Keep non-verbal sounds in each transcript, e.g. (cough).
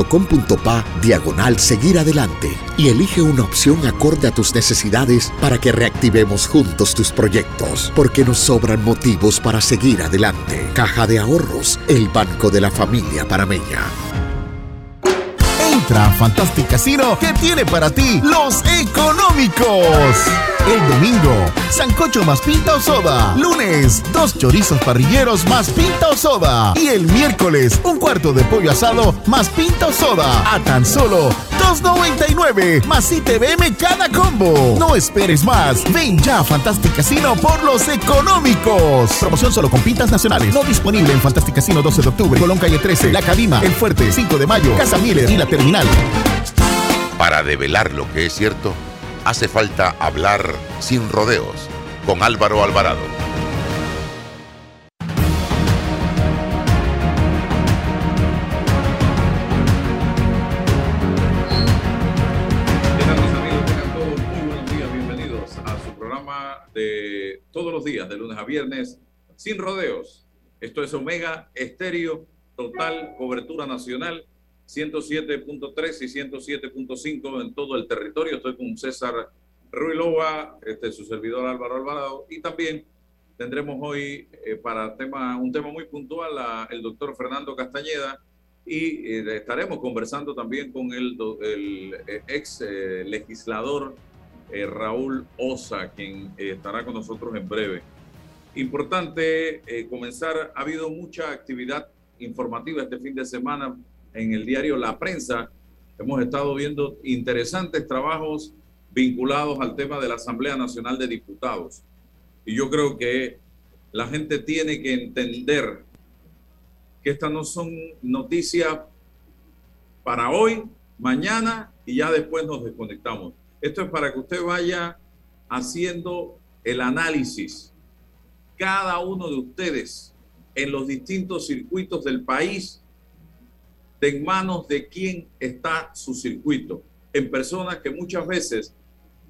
banco.com.pa diagonal seguir adelante y elige una opción acorde a tus necesidades para que reactivemos juntos tus proyectos, porque nos sobran motivos para seguir adelante. Caja de Ahorros, el banco de la familia parameña. Entra a Fantastic Casino que tiene para ti los económicos. El domingo, sancocho más pinta o soda. Lunes, dos chorizos parrilleros más pinta o soda. Y el miércoles, un cuarto de pollo asado más pinta o soda. A tan solo 2.99 más ITVM cada combo. No esperes más. Ven ya a Fantastic Casino por los económicos. Promoción solo con pintas nacionales. No disponible en Fantastic Casino 12 de octubre, Colón Calle 13, La Cadima, El Fuerte, 5 de mayo, Casa Miller y La Terminal. Para develar lo que es cierto, hace falta hablar sin rodeos con Álvaro Alvarado. Días, de lunes a viernes, sin rodeos. Esto es Omega Estéreo, total cobertura nacional 107.3 y 107.5 en todo el territorio. Estoy con César Ruilova, este, su servidor Álvaro Alvarado, y también tendremos hoy eh, para tema, un tema muy puntual a el doctor Fernando Castañeda y eh, estaremos conversando también con el, el eh, ex legislador Raúl Osa, quien estará con nosotros en breve. Importante comenzar, ha habido mucha actividad informativa este fin de semana en el diario La Prensa. Hemos estado viendo interesantes trabajos vinculados al tema de la Asamblea Nacional de Diputados. Y yo creo que la gente tiene que entender que estas no son noticias para hoy, mañana y ya después nos desconectamos. Esto es para que usted vaya haciendo el análisis. Cada uno de ustedes en los distintos circuitos del país en manos de quién está su circuito, en personas que muchas veces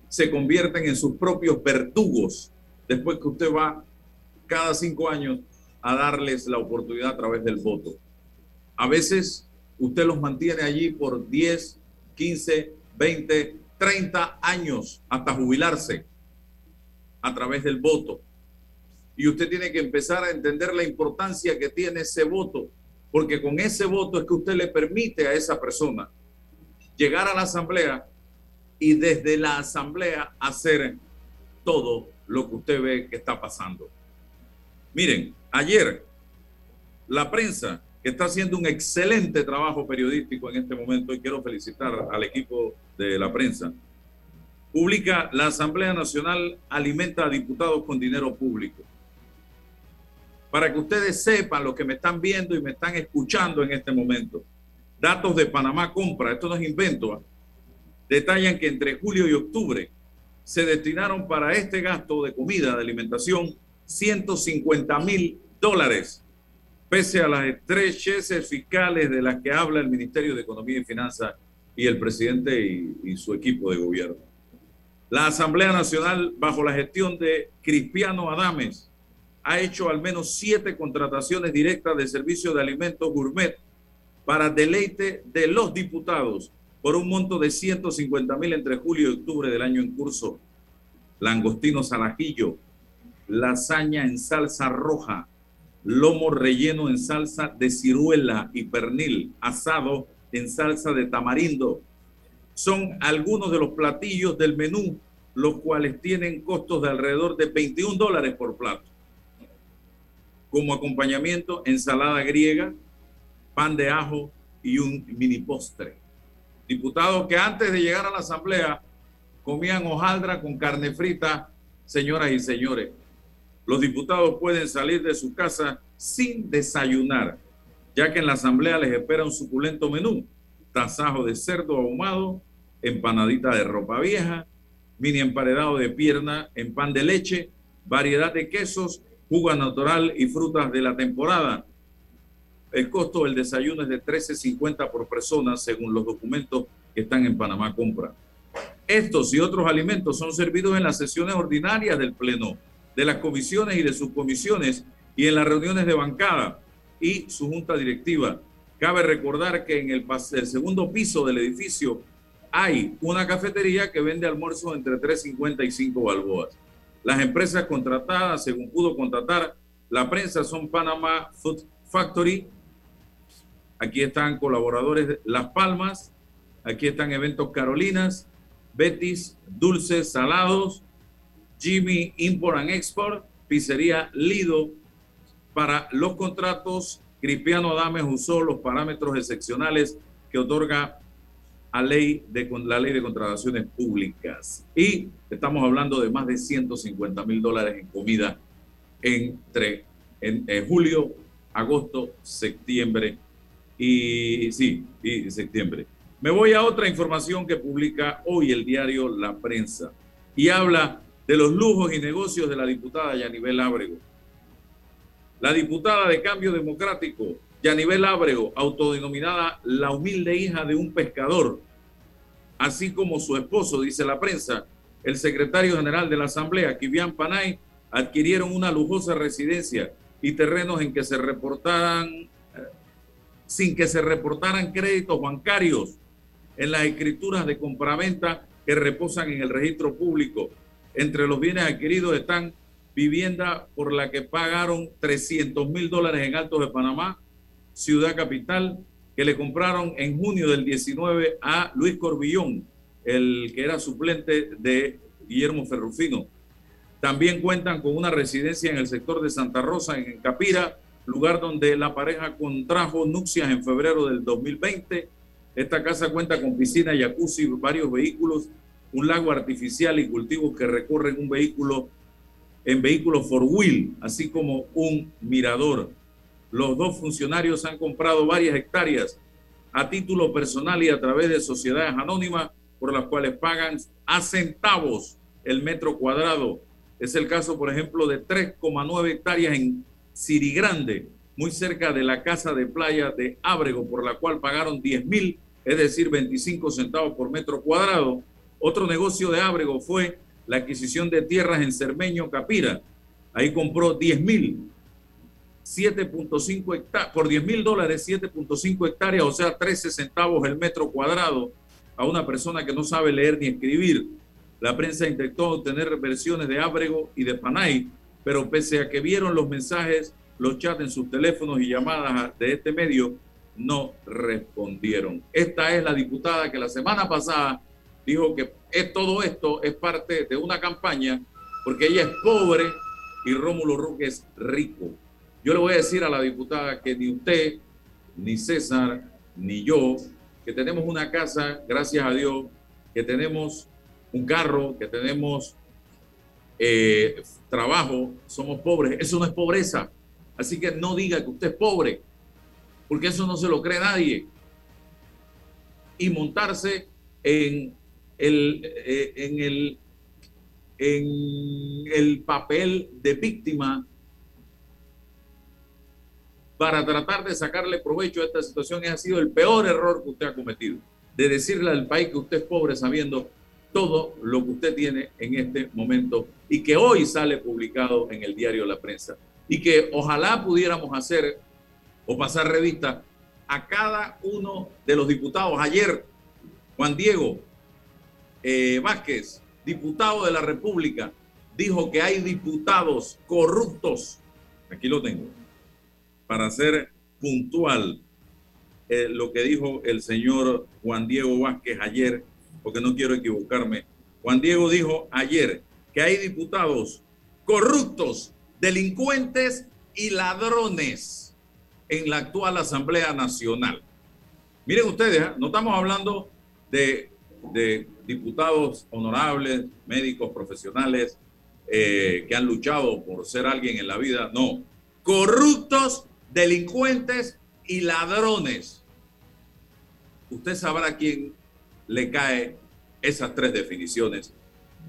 se convierten en sus propios verdugos después que usted va cada cinco años a darles la oportunidad a través del voto. A veces usted los mantiene allí por 10, 15, 20, 30 años hasta jubilarse a través del voto. Y usted tiene que empezar a entender la importancia que tiene ese voto porque con ese voto es que usted le permite a esa persona llegar a la asamblea y desde la asamblea hacer todo lo que usted ve que está pasando. Miren, ayer la prensa, que está haciendo un excelente trabajo periodístico en este momento, y quiero felicitar al equipo de la prensa, publica la Asamblea Nacional alimenta a diputados con dinero público para que ustedes sepan lo que me están viendo y me están escuchando en este momento. Datos de Panamá Compra, esto no es invento, ¿ah? detallan que entre julio y octubre se destinaron para este gasto de comida, de alimentación, 150 mil dólares, pese a las estrecheces fiscales de las que habla el Ministerio de Economía y Finanzas y el presidente y, y su equipo de gobierno. La Asamblea Nacional, bajo la gestión de Cristiano Adames, ha hecho al menos siete contrataciones directas de servicio de alimentos gourmet para deleite de los diputados por un monto de 150 mil entre julio y octubre del año en curso. Langostino salajillo, lasaña en salsa roja, lomo relleno en salsa de ciruela y pernil, asado en salsa de tamarindo. Son algunos de los platillos del menú, los cuales tienen costos de alrededor de 21 dólares por plato como acompañamiento ensalada griega, pan de ajo y un mini postre. Diputados que antes de llegar a la asamblea comían hojaldra con carne frita, señoras y señores. Los diputados pueden salir de su casa sin desayunar, ya que en la asamblea les espera un suculento menú, tasajo de cerdo ahumado, empanadita de ropa vieja, mini emparedado de pierna en pan de leche, variedad de quesos jugo natural y frutas de la temporada. El costo del desayuno es de 13.50 por persona según los documentos que están en Panamá Compra. Estos y otros alimentos son servidos en las sesiones ordinarias del Pleno, de las comisiones y de sus comisiones y en las reuniones de bancada y su junta directiva. Cabe recordar que en el, segundo piso del edificio hay una cafetería que vende almuerzos entre 3.50 y 5 balboas. Las empresas contratadas, según pudo contratar la prensa, son Panama Food Factory. Aquí están colaboradores Las Palmas. Aquí están Eventos Carolinas, Betis, Dulces, Salados, Jimmy Import and Export, Pizzería Lido. Para los contratos, Cristiano Adames usó los parámetros excepcionales que otorga la ley de contrataciones públicas. Y estamos hablando de más de 150 mil dólares en comida entre en, julio, agosto, septiembre y sí, y septiembre. Me voy a otra información que publica hoy el diario La Prensa y habla de los lujos y negocios de la diputada Yanibel Ábrego. La diputada de Cambio Democrático Yanibel Ábrego, autodenominada la humilde hija de un pescador, así como su esposo, dice la prensa, el secretario general de la Asamblea, Kivian Panay, adquirieron una lujosa residencia y terrenos en que se reportaran, eh, sin que se reportaran créditos bancarios en las escrituras de compraventa que reposan en el registro público. Entre los bienes adquiridos están vivienda por la que pagaron 300 mil dólares en Altos de Panamá, Ciudad Capital, que le compraron en junio del 19 a Luis Corbillón, el que era suplente de Guillermo Ferrufino. También cuentan con una residencia en el sector de Santa Rosa, en Capira, lugar donde la pareja contrajo nupcias en febrero del 2020. Esta casa cuenta con piscina, jacuzzi, varios vehículos, un lago artificial y cultivos que recorren un vehículo en vehículos four wheel, así como un mirador. Los dos funcionarios han comprado varias hectáreas a título personal y a través de sociedades anónimas por las cuales pagan a centavos el metro cuadrado. Es el caso, por ejemplo, de 3,9 hectáreas en Sirigrande, muy cerca de la casa de playa de Ábrego, por la cual pagaron 10 mil, es decir, 25 centavos por metro cuadrado. Otro negocio de Ábrego fue la adquisición de tierras en Cermeño, Capira. Ahí compró 10 mil 7.5 hectáreas, por 10 mil dólares, 7.5 hectáreas, o sea, 13 centavos el metro cuadrado a una persona que no sabe leer ni escribir. La prensa intentó obtener versiones de Ábrego y de Panay, pero pese a que vieron los mensajes, los chats en sus teléfonos y llamadas de este medio, no respondieron. Esta es la diputada que la semana pasada dijo que es, todo esto es parte de una campaña porque ella es pobre y Rómulo Roque es rico. Yo le voy a decir a la diputada que ni usted, ni César, ni yo, que tenemos una casa, gracias a Dios, que tenemos un carro, que tenemos eh, trabajo, somos pobres. Eso no es pobreza. Así que no diga que usted es pobre, porque eso no se lo cree nadie. Y montarse en el, eh, en el, en el papel de víctima para tratar de sacarle provecho a esta situación ha sido el peor error que usted ha cometido, de decirle al país que usted es pobre sabiendo todo lo que usted tiene en este momento y que hoy sale publicado en el diario La Prensa. Y que ojalá pudiéramos hacer o pasar revista a cada uno de los diputados. Ayer, Juan Diego eh, Vázquez, diputado de la República, dijo que hay diputados corruptos. Aquí lo tengo para ser puntual eh, lo que dijo el señor Juan Diego Vázquez ayer, porque no quiero equivocarme. Juan Diego dijo ayer que hay diputados corruptos, delincuentes y ladrones en la actual Asamblea Nacional. Miren ustedes, ¿eh? no estamos hablando de, diputados honorables, médicos profesionales eh, que han luchado por ser alguien en la vida, no, corruptos delincuentes y ladrones. Usted sabrá quién le cae esas tres definiciones,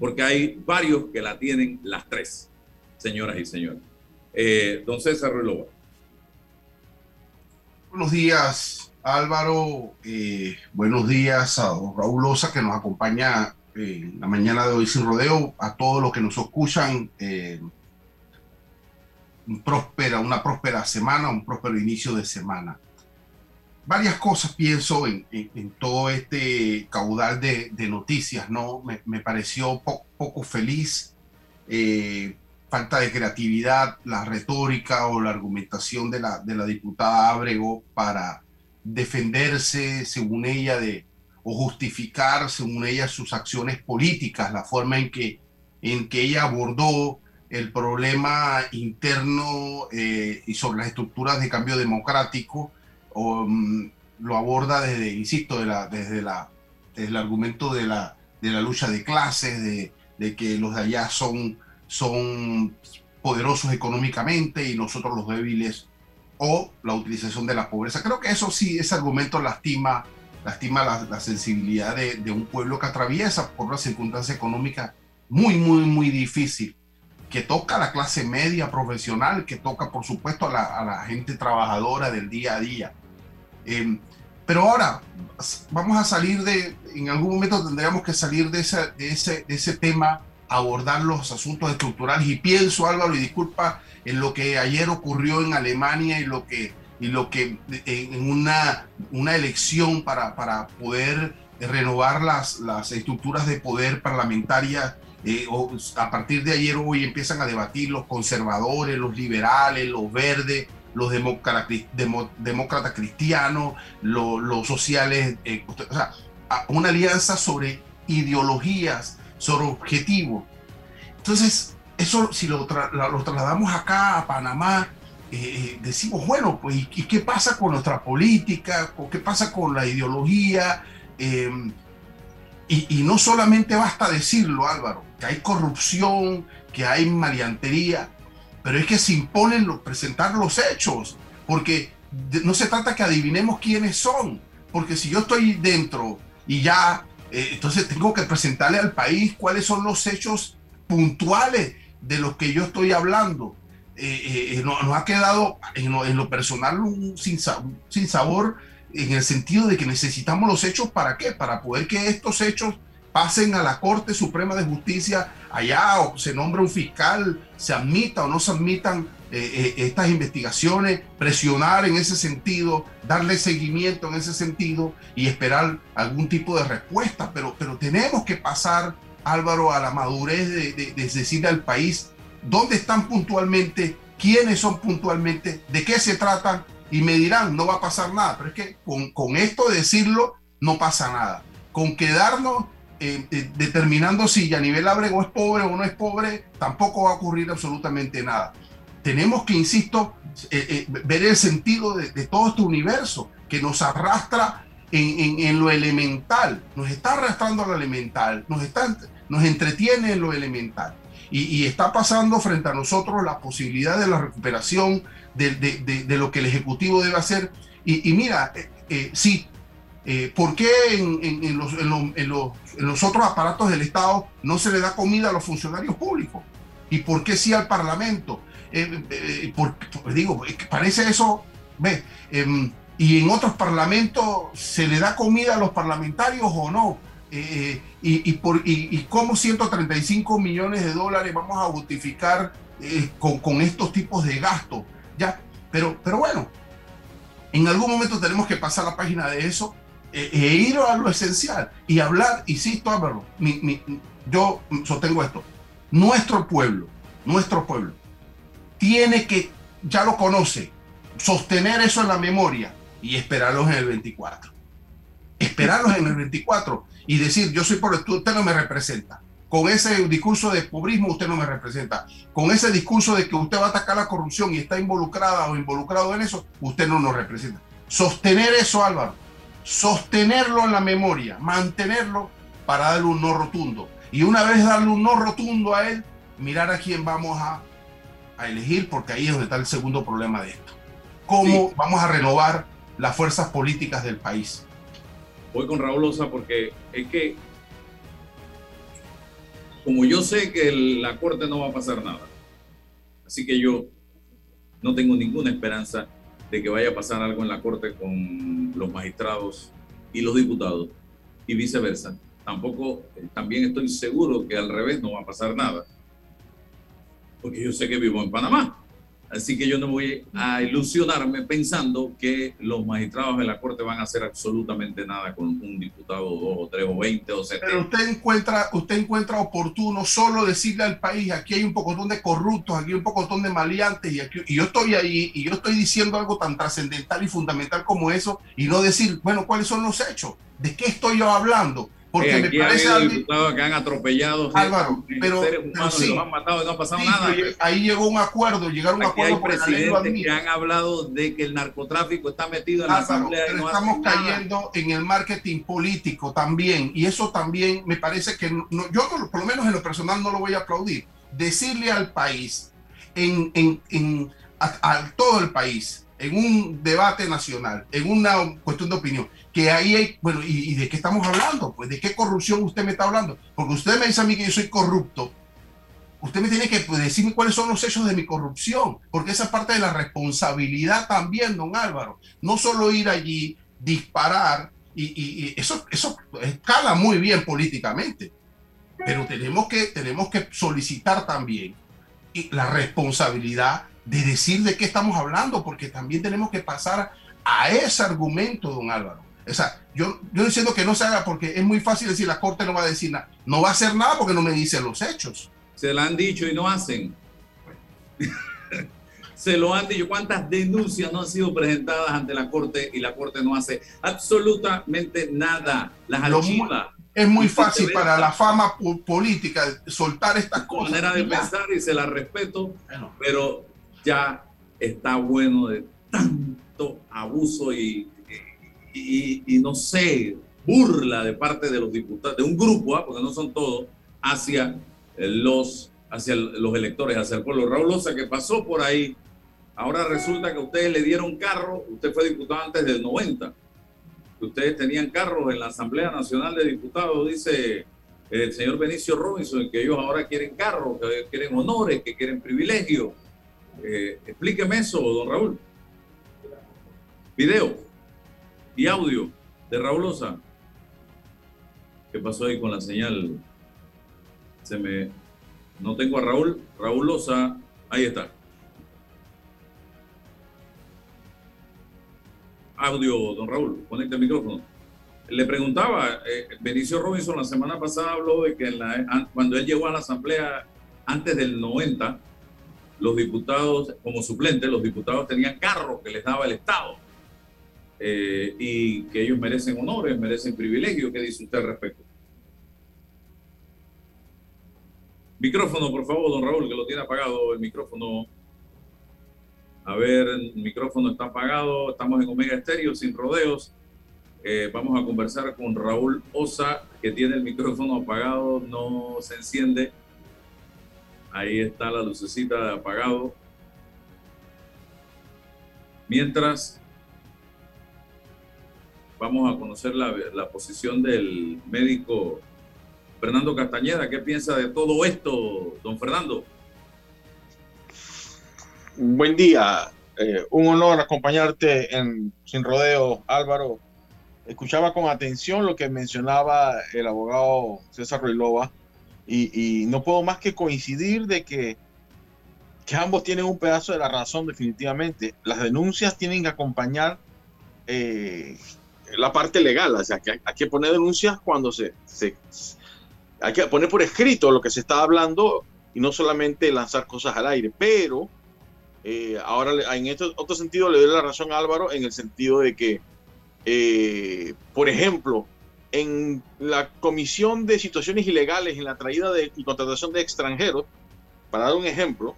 porque hay varios que la tienen las tres, señoras y señores. Eh, don César Relova. Buenos días, Álvaro. Eh, buenos días a Raúl Osa, que nos acompaña en la mañana de hoy sin rodeo, a todos los que nos escuchan. Eh, próspera, una próspera semana, un próspero inicio de semana. varias cosas pienso en, todo este caudal de, noticias, ¿no? Me, pareció poco feliz, eh, falta de creatividad, la retórica o la argumentación de la, de la diputada Abrego para defenderse, según ella, de, o justificar, según ella, sus acciones políticas, la forma en que, en que ella abordó el problema interno eh, y sobre las estructuras de cambio democrático, mm, lo aborda desde, insisto, de la, desde, la, el argumento de la, de la lucha de clases, de, de, que los de allá son, son poderosos económicamente y nosotros los débiles, o la utilización de la pobreza. Creo que eso sí, ese argumento lastima, lastima la, la sensibilidad de, de un pueblo que atraviesa por una circunstancia económica muy, muy, muy difícil que toca a la clase media profesional, que toca por supuesto a la, gente trabajadora del día a día. Em, pero ahora vamos a salir de, en algún momento tendríamos que salir de ese, de ese, de ese tema, abordar los asuntos estructurales. Y pienso, Álvaro, y disculpa, en lo que ayer ocurrió en Alemania y lo que, y lo que en una, una elección para, para poder renovar las, las estructuras de poder parlamentarias eh, a partir de ayer hoy empiezan a debatir los conservadores, los liberales, los verdes, los demócratas cristianos, los, sociales, eh, una alianza sobre ideologías, sobre objetivos. Entonces, eso si lo, trasladamos acá a Panamá, eh, decimos, bueno, pues, ¿y qué pasa con nuestra política? ¿Qué pasa con la ideología? Y, no solamente basta decirlo, Álvaro, que hay corrupción, que hay maleantería, pero es que se imponen los, presentar los hechos, porque no se trata que adivinemos quiénes son, porque si yo estoy dentro y ya, eh, entonces tengo que presentarle al país cuáles son los hechos puntuales de los que yo estoy hablando. Eh, eh, nos, ha quedado en lo, personal sin, sin sabor en el sentido de que necesitamos los hechos para qué? Para poder que estos hechos pasen a la Corte Suprema de Justicia allá o se nombre un fiscal, se admita o no se admitan eh, eh, estas investigaciones, presionar en ese sentido, darle seguimiento en ese sentido y esperar algún tipo de respuesta. Pero, pero tenemos que pasar, Álvaro, a la madurez de, de, de decirle al país dónde están puntualmente, quiénes son puntualmente, de qué se tratan y me dirán, no va a pasar nada, pero es que con, esto de decirlo, no pasa nada. Con quedarnos eh, eh, determinando si Yanivel Abrego es pobre o no es pobre, tampoco va a ocurrir absolutamente nada. Tenemos que, insisto, eh, ver el sentido de, todo este universo que nos arrastra en, lo elemental, nos está arrastrando a lo elemental, nos, está, nos entretiene en lo elemental. Y, está pasando frente a nosotros la posibilidad de la recuperación de, lo que el Ejecutivo debe hacer. Y, mira, eh, eh, sí, eh, ¿por qué en, los, otros aparatos del Estado no se le da comida a los funcionarios públicos? ¿Y por qué sí al Parlamento? Digo, parece eso, ve, em, y en otros parlamentos se le da comida a los parlamentarios o no. y, por, y, cómo 135 millones de dólares vamos a justificar con, con, estos tipos de gastos. Ya, pero, pero bueno, en algún momento tenemos que pasar la página de eso e, e ir a lo esencial y hablar, insisto, Álvaro, yo sostengo esto, nuestro pueblo, nuestro pueblo, tiene que, ya lo conoce, sostener eso en la memoria y esperarlos en el 24. Esperarlos en el 24 y decir, yo soy por usted no me representa. Con ese discurso de pobrismo usted no me representa. Con ese discurso de que usted va a atacar la corrupción y está involucrada o involucrado en eso, usted no nos representa. Sostener eso, Álvaro. Sostenerlo en la memoria, mantenerlo para darle un no rotundo. Y una vez darle un no rotundo a él, mirar a quién vamos a, elegir, porque ahí es donde está el segundo problema de esto. ¿Cómo vamos a renovar las fuerzas políticas del país? Voy con Raúl Osa porque es que como yo sé que la Corte no va a pasar nada, así que yo no tengo ninguna esperanza de que vaya a pasar algo en la Corte con los magistrados y los diputados y viceversa. Tampoco, también estoy seguro que al revés no va a pasar nada, porque yo sé que vivo en Panamá. Así que yo no voy a ilusionarme pensando que los magistrados de la Corte van a hacer absolutamente nada con un diputado, dos o tres o veinte o setenta. Pero usted encuentra, usted encuentra oportuno solo decirle al país, aquí hay un pocotón de corruptos, aquí hay un pocotón de maleantes, y, aquí, y yo estoy ahí, y yo estoy diciendo algo tan trascendental y fundamental como eso, y no decir, bueno, ¿cuáles son los hechos? ¿De qué estoy yo hablando? Porque eh, me parece ha diputados que han atropellado Álvaro, pero, seres humanos pero sí, los han matado y no ha pasado nada. Ahí llegó un acuerdo, llegaron a un acuerdo hay lo presidentes que han hablado de que el narcotráfico está metido en la asamblea pero no estamos nada. cayendo en el marketing político también y eso también me parece que no- yo por lo menos en lo personal no lo voy a aplaudir. Decirle al país, en, en, en- a, a todo el país, en un debate nacional, en una cuestión de opinión, que ahí hay, bueno, ¿y, de qué estamos hablando? Pues de qué corrupción usted me está hablando. Porque usted me dice a mí que yo soy corrupto. Usted me tiene que pues, decirme cuáles son los hechos de mi corrupción, porque esa es parte de la responsabilidad también, don Álvaro. No solo ir allí, disparar, y, y- eso, eso escala muy bien políticamente, pero tenemos que, tenemos que solicitar también la responsabilidad de decir de qué estamos hablando, porque también tenemos que pasar a ese argumento, don Álvaro. O sea, yo, yo diciendo que no se haga porque es muy fácil decir la Corte no va a decir nada. No va a hacer nada porque no me dice los hechos. Se lo han dicho y no hacen. (laughs) Se lo han dicho. ¿Cuántas denuncias no han sido presentadas ante la Corte y la Corte no hace absolutamente nada? Las Lo archiva. Es muy fácil para la fama po- política soltar estas cosas. manera de pensar y se la respeto, Bueno, pero ya está bueno de tanto abuso y, y, no sé, burla de parte de los diputados, de un grupo, ¿ah? porque no son todos, hacia eh, los, hacia los electores, hacia el pueblo. Raúl Loza, que pasó por ahí, ahora resulta que ustedes le dieron carro, usted fue diputado antes del 90, que ustedes tenían carros en la Asamblea Nacional de Diputados, dice el señor Benicio Robinson, que ellos ahora quieren carros, que quieren honores, que quieren privilegios. Eh, explíqueme eso, don Raúl. Video y audio de Raúl Loza. ¿Qué pasó ahí con la señal? Se me. No tengo a Raúl. Raúl Loza. Ahí está. Audio, don Raúl. Conecta el micrófono. Le preguntaba, eh, Benicio Robinson la semana pasada habló de que cuando él llegó a la Asamblea antes del 90, los diputados, como suplentes, los diputados tenían carros que les daba el Estado eh, y que ellos merecen honores, merecen privilegios. ¿Qué dice usted al respecto? Micrófono, por favor, don Raúl, que lo tiene apagado el micrófono. A ver, el micrófono está apagado. Estamos en Omega Estéreo, sin rodeos. Eh, vamos a conversar con Raúl Osa, que tiene el micrófono apagado, no se enciende. Ahí está la lucecita de apagado. Mientras, vamos a conocer la, la posición del médico Fernando Castañeda. ¿Qué piensa de todo esto, don Fernando? Buen día, eh, un honor acompañarte en Sin Rodeo, Álvaro. Escuchaba con atención lo que mencionaba el abogado César Ruilova y, no puedo más que coincidir de que, que ambos tienen un pedazo de la razón definitivamente. Las denuncias tienen que acompañar eh, la parte legal, o sea, que hay, que poner denuncias cuando se, se, hay que poner por escrito lo que se está hablando y no solamente lanzar cosas al aire, pero eh, ahora en este otro sentido le doy la razón a Álvaro en el sentido de que, eh, por ejemplo, en la comisión de situaciones ilegales en la traída de, y contratación de extranjeros, para dar un ejemplo,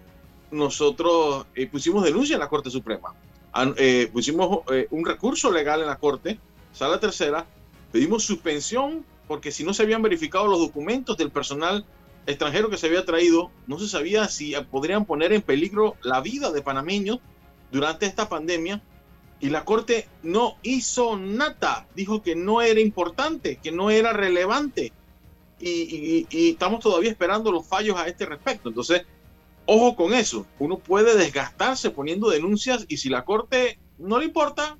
nosotros eh, pusimos denuncia en la Corte Suprema, pusimos un recurso legal en la Corte, sala tercera, pedimos suspensión porque si no se habían verificado los documentos del personal extranjero que se había traído, no se sabía si podrían poner en peligro la vida de panameños durante esta pandemia. Y la Corte no hizo nada, dijo que no era importante, que no era relevante. Y, y- y estamos todavía esperando los fallos a este respecto. Entonces, ojo con eso. Uno puede desgastarse poniendo denuncias y si la Corte no le importa,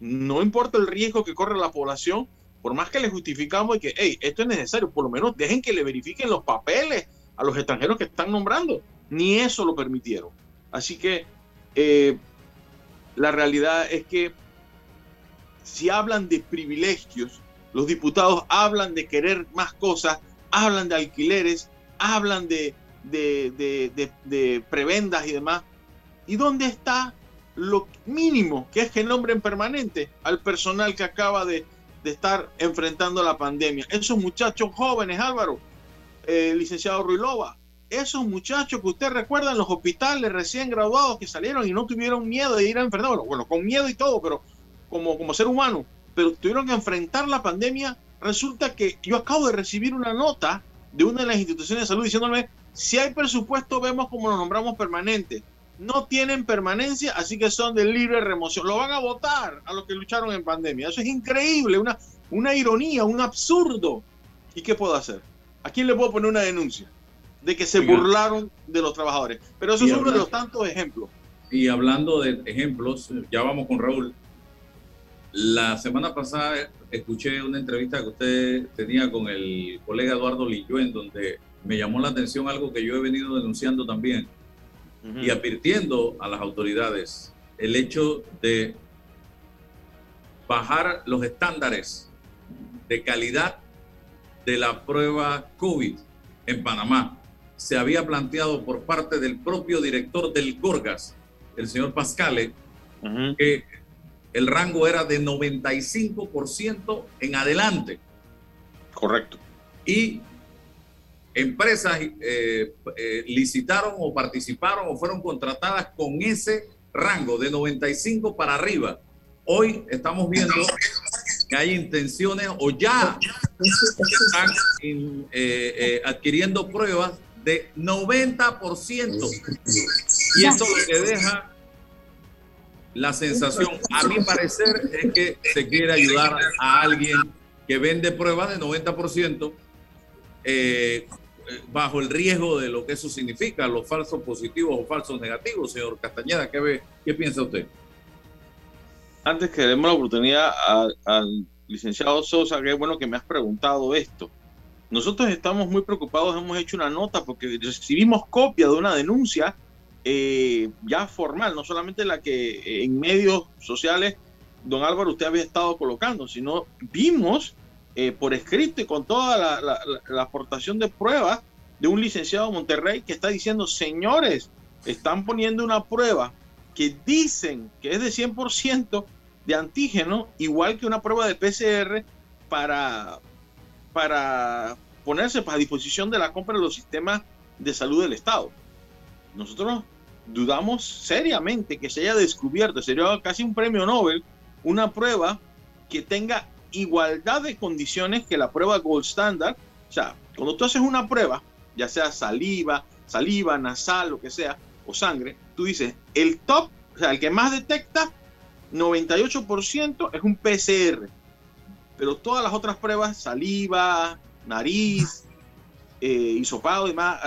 no importa el riesgo que corre la población, por más que le justificamos y que, hey, esto es necesario, por lo menos dejen que le verifiquen los papeles a los extranjeros que están nombrando. Ni eso lo permitieron. Así que eh, la realidad es que si hablan de privilegios, los diputados hablan de querer más cosas, hablan de alquileres, hablan de, de, prebendas y demás. ¿Y dónde está lo mínimo que es que nombren permanente al personal que acaba de, estar enfrentando la pandemia? Esos muchachos jóvenes, Álvaro, eh, licenciado Ruilova, esos muchachos que usted recuerda en los hospitales recién graduados que salieron y no tuvieron miedo de ir a enfermar, bueno, con miedo y todo, pero como, como ser humano, pero tuvieron que enfrentar la pandemia, resulta que yo acabo de recibir una nota de una de las instituciones de salud diciéndome, si hay presupuesto, vemos cómo los nombramos permanentes. No tienen permanencia, así que son de libre remoción. Lo van a votar a los que lucharon en pandemia. Eso es increíble, una, una ironía, un absurdo. ¿Y qué puedo hacer? ¿A quién le puedo poner una denuncia? De que se burlaron de los trabajadores. Pero eso es uno de los tantos ejemplos. Y hablando de ejemplos, ya vamos con Raúl. La semana pasada escuché una entrevista que usted tenía con el colega Eduardo en donde me llamó la atención algo que yo he venido denunciando también y advirtiendo a las autoridades el hecho de bajar los estándares de calidad de la prueba COVID en Panamá. Se había planteado por parte del propio director del Gorgas, el señor Pascale, que el rango era de 95% en adelante. Correcto. Y empresas eh, eh, licitaron o participaron o fueron contratadas con ese rango de 95 para arriba. Hoy estamos viendo que hay intenciones o ya están eh, adquiriendo pruebas de 90%. Y eso lo que deja la sensación, a mi parecer, es que se quiere ayudar a alguien que vende pruebas de 90% eh, bajo el riesgo de lo que eso significa, los falsos positivos o falsos negativos. Señor Castañeda, ¿qué, ve, qué piensa usted? Antes que demos la oportunidad al licenciado Sosa, qué bueno que me has preguntado esto. Nosotros estamos muy preocupados, hemos hecho una nota porque recibimos copia de una denuncia eh, ya formal, no solamente la que eh, en medios sociales, don Álvaro, usted había estado colocando, sino vimos eh, por escrito y con toda la, aportación de pruebas de un licenciado de Monterrey que está diciendo, señores, están poniendo una prueba que dicen que es de 100% de antígeno, igual que una prueba de PCR para, para ponerse a disposición de la compra de los sistemas de salud del Estado nosotros dudamos seriamente que se haya descubierto, sería casi un premio Nobel, una prueba que tenga igualdad de condiciones que la prueba Gold Standard. O sea, cuando tú haces una prueba, ya sea saliva, saliva, nasal, lo que sea, o sangre, tú dices, el top, o sea, el que más detecta, 98% es un PCR. Pero todas las otras pruebas, saliva, nariz, (laughs) eh, hisopado y demás,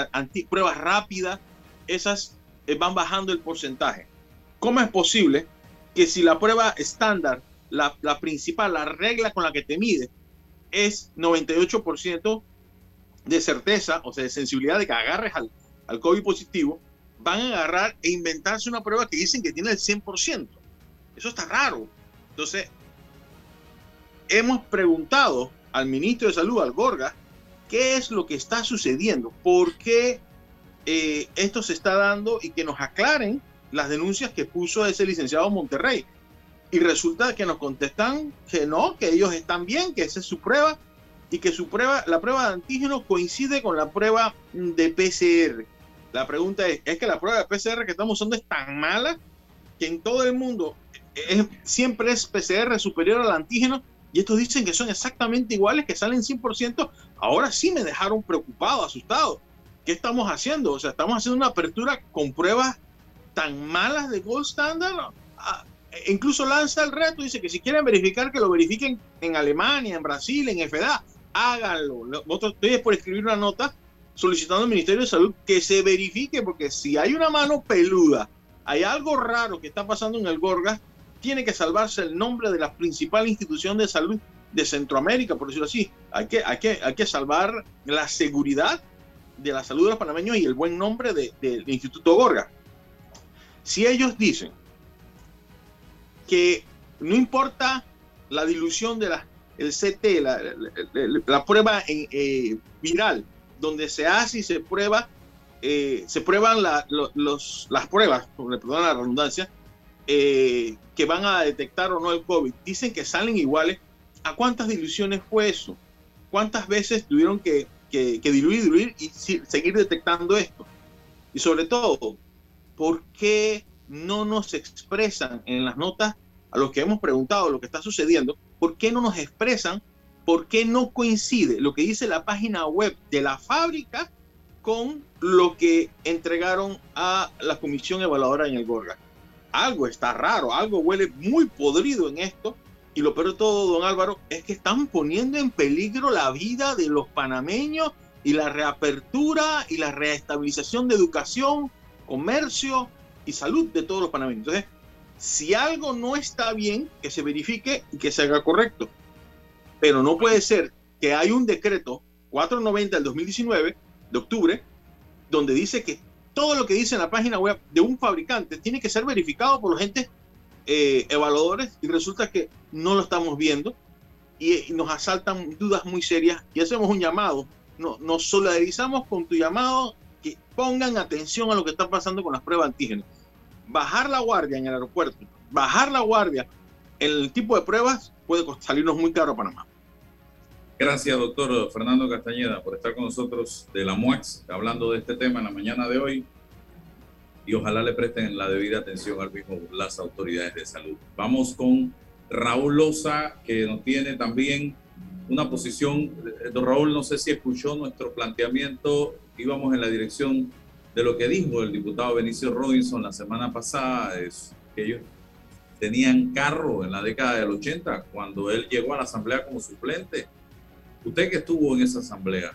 pruebas rápidas, esas eh, van bajando el porcentaje. ¿Cómo es posible que si la prueba estándar, la, principal, la regla con la que te mide, es 98% de certeza, o sea, de sensibilidad de que agarres al, al COVID positivo, van a agarrar e inventarse una prueba que dicen que tiene el 100%. Eso está raro. Entonces, hemos preguntado al ministro de Salud, al Gorga, qué es lo que está sucediendo, por qué eh, esto se está dando y que nos aclaren las denuncias que puso ese licenciado Monterrey. Y resulta que nos contestan que no, que ellos están bien, que esa es su prueba y que su prueba, la prueba de antígeno coincide con la prueba de PCR. La pregunta es, ¿es que la prueba de PCR que estamos usando es tan mala que en todo el mundo siempre es PCR superior al antígeno? Y estos dicen que son exactamente iguales, que salen 100%. Ahora sí me dejaron preocupado, asustado. ¿qué estamos haciendo? O sea, estamos haciendo una apertura con pruebas tan malas de Gold Standard. Ah, e incluso lanza el reto, dice que si quieren verificar, que lo verifiquen en Alemania, en Brasil, en FDA, háganlo. Nosotros estoy por escribir una nota solicitando al Ministerio de Salud que se verifique, porque si hay una mano peluda, hay algo raro que está pasando en el Gorgas, tiene que salvarse el nombre de la principal institución de salud de Centroamérica, por decirlo así. Hay que, hay que, hay que salvar la seguridad de la salud de los panameños y el buen nombre del Instituto Gorga. Si ellos dicen que no importa la dilución de la, el CT, la, prueba eh, viral, donde se hace y se prueba, eh, se prueban los, las pruebas, perdón la redundancia, eh, que van a detectar o no el COVID. Dicen que salen iguales. ¿A cuántas diluciones fue eso? ¿Cuántas veces tuvieron que, que, que diluir, diluir y seguir detectando esto? Y sobre todo, ¿por qué no nos expresan en las notas a los que hemos preguntado lo que está sucediendo? ¿Por qué no nos expresan? ¿Por qué no coincide lo que dice la página web de la fábrica con lo que entregaron a la comisión evaluadora en el Gorga? Algo está raro, algo huele muy podrido en esto. Y lo peor de todo, don Álvaro, es que están poniendo en peligro la vida de los panameños y la reapertura y la reestabilización de educación, comercio y salud de todos los panameños. Entonces, si algo no está bien, que se verifique y que se haga correcto. Pero no puede ser que hay un decreto 490 del 2019 de octubre donde dice que todo lo que dice en la página web de un fabricante tiene que ser verificado por los entes eh, evaluadores y resulta que no lo estamos viendo y, y nos asaltan dudas muy serias y hacemos un llamado no, nos solidarizamos con tu llamado, que pongan atención a lo que está pasando con las pruebas antígenas. Bajar la guardia en el aeropuerto, bajar la guardia en el tipo de pruebas puede salirnos muy caro a Panamá. Gracias, doctor Fernando Castañeda, por estar con nosotros de la MUEX, hablando de este tema en la mañana de hoy. Y ojalá le presten la debida atención al mismo las autoridades de salud. Vamos con Raúl Loza, que nos tiene también una posición, eh, Raúl, no sé si escuchó nuestro planteamiento, íbamos en la dirección de lo que dijo el diputado Benicio Robinson la semana pasada, es que ellos tenían carro en la década del 80, cuando él llegó a la asamblea como suplente. Usted que estuvo en esa asamblea,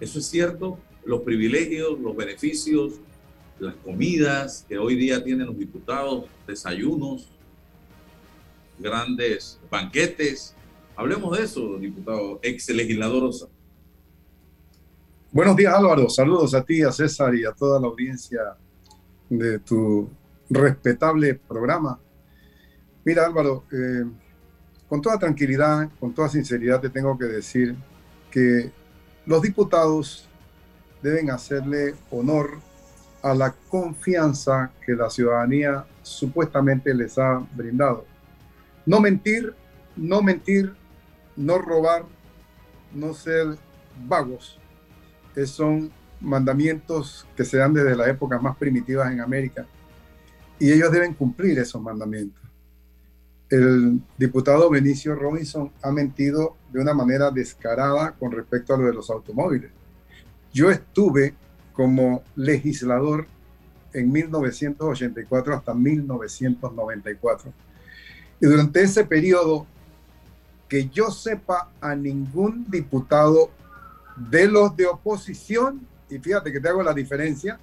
¿eso es cierto? Los privilegios, los beneficios, las comidas que hoy día tienen los diputados, desayunos, grandes banquetes, Hablemos de eso, diputado, ex legislador. Buenos días, Álvaro. Saludos a ti, a César y a toda la audiencia de tu respetable programa. Mira, Álvaro, eh, con toda tranquilidad, con toda sinceridad, te tengo que decir que los diputados deben hacerle honor a la confianza que la ciudadanía supuestamente les ha brindado. No mentir, no mentir no robar, no ser vagos, son mandamientos que se dan desde las épocas más primitivas en América. Y ellos deben cumplir esos mandamientos. El diputado Benicio Robinson ha mentido de una manera descarada con respecto a lo de los automóviles. Yo estuve como legislador en 1984 hasta 1994. Y durante ese periodo que yo sepa a ningún diputado de los de oposición, y fíjate que te hago la diferencia,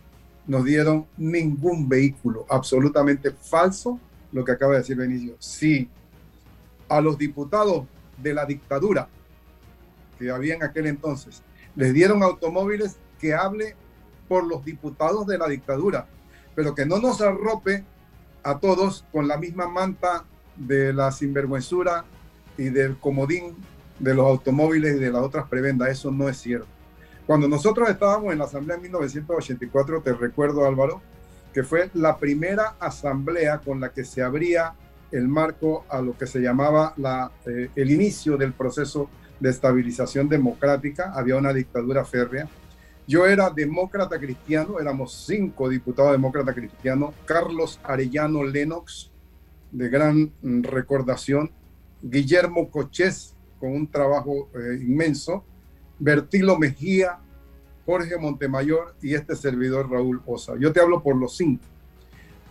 nos dieron ningún vehículo, absolutamente falso lo que acaba de decir Benicio. Sí, a los diputados de la dictadura que había en aquel entonces, les dieron automóviles que hable por los diputados de la dictadura, pero que no nos arrope a todos con la misma manta de la sinvergüenzura y del comodín de los automóviles y de las otras prebendas. Eso no es cierto. Cuando nosotros estábamos en la asamblea en 1984, te recuerdo Álvaro, que fue la primera asamblea con la que se abría el marco a lo que se llamaba la, eh, el inicio del proceso de estabilización democrática. Había una dictadura férrea. Yo era demócrata cristiano, éramos cinco diputados demócrata cristianos. Carlos Arellano Lennox, de gran recordación, Guillermo Cochés, con un trabajo eh, inmenso, Bertilo Mejía, Jorge Montemayor y este servidor Raúl Osa. Yo te hablo por los cinco.